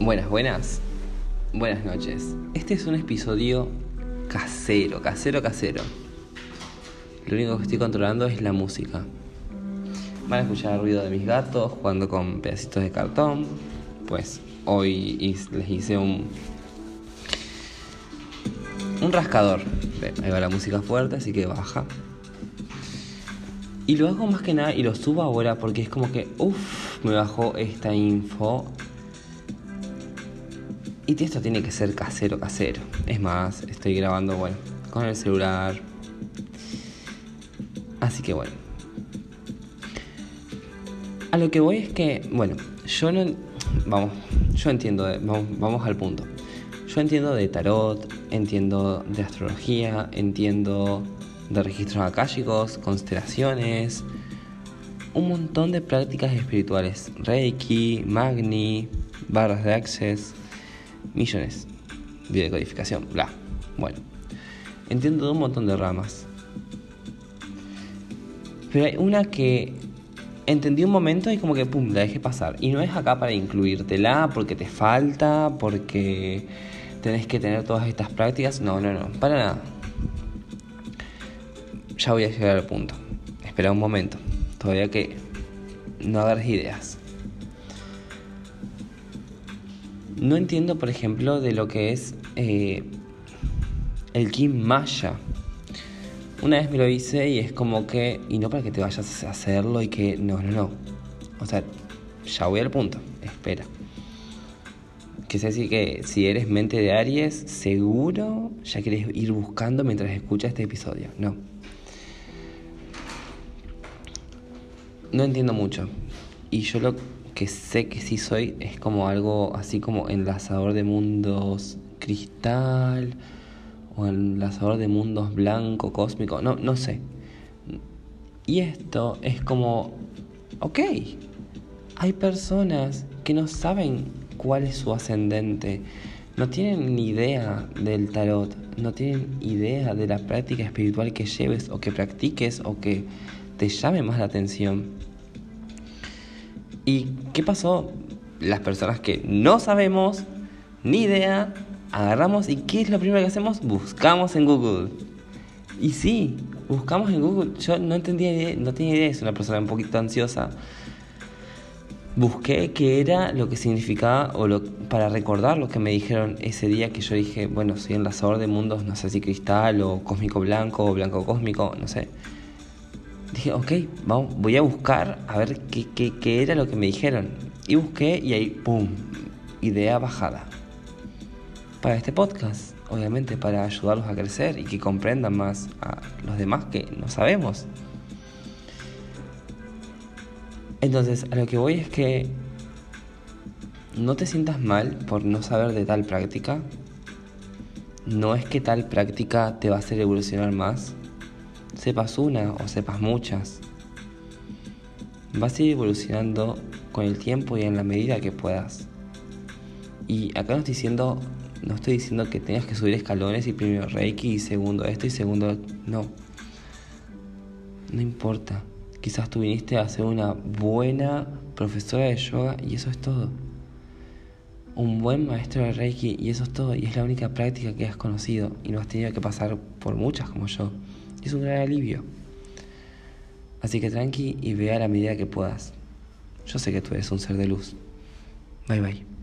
Buenas, buenas. Buenas noches. Este es un episodio casero, casero, casero. Lo único que estoy controlando es la música. Van a escuchar el ruido de mis gatos jugando con pedacitos de cartón. Pues hoy les hice un. Un rascador. Ahí va la música fuerte, así que baja. Y lo hago más que nada y lo subo ahora porque es como que, uff, me bajó esta info. Y esto tiene que ser casero, casero. Es más, estoy grabando, bueno, con el celular. Así que bueno. A lo que voy es que, bueno, yo no... Vamos, yo entiendo, vamos, vamos al punto. Yo entiendo de tarot, entiendo de astrología, entiendo de registros akáshicos, constelaciones, un montón de prácticas espirituales, Reiki, Magni, barras de access, millones, de codificación, bla. Bueno, entiendo un montón de ramas. Pero hay una que entendí un momento y como que pum, la dejé pasar. Y no es acá para incluírtela porque te falta, porque tenés que tener todas estas prácticas. No, no, no, para nada ya voy a llegar al punto. Espera un momento, todavía que no agarres ideas. No entiendo, por ejemplo, de lo que es eh, el Kim Maya. Una vez me lo hice y es como que, y no para que te vayas a hacerlo y que, no, no, no. O sea, ya voy al punto, espera. Que sé si que si eres mente de Aries, seguro ya quieres ir buscando mientras escuchas este episodio. No. no entiendo mucho. Y yo lo que sé que sí soy es como algo así como enlazador de mundos cristal o enlazador de mundos blanco, cósmico, no, no sé. Y esto es como, ok, hay personas que no saben cuál es su ascendente, no tienen ni idea del tarot, no tienen idea de la práctica espiritual que lleves o que practiques o que te llame más la atención. ¿Y qué pasó? Las personas que no sabemos, ni idea, agarramos y ¿qué es lo primero que hacemos? Buscamos en Google. Y sí, buscamos en Google. Yo no entendía, no tenía idea, es una persona un poquito ansiosa. Busqué qué era lo que significaba o para recordar lo que me dijeron ese día que yo dije, bueno, soy enlazador de mundos, no sé si cristal o cósmico blanco o blanco cósmico, no sé dije, ok, vamos, voy a buscar a ver qué, qué, era lo que me dijeron. Y busqué y ahí, ¡pum! Idea bajada. Para este podcast, obviamente, para ayudarlos a crecer y que comprendan más a los demás que no sabemos. Entonces, a lo que voy es que no te sientas mal por no saber de tal práctica. No es que tal práctica te va a hacer evolucionar más sepas una o sepas muchas. Vas a ir evolucionando con el tiempo y en la medida que puedas. Y acá no estoy diciendo, no estoy diciendo que tengas que subir escalones y primero Reiki y segundo esto y segundo no. No importa. Quizás tú viniste a ser una buena profesora de yoga y eso es todo. Un buen maestro de Reiki y eso es todo. Y es la única práctica que has conocido y no has tenido que pasar por muchas como yo es un gran alivio. Así que tranqui y vea la medida que puedas. Yo sé que tú eres un ser de luz. Bye bye.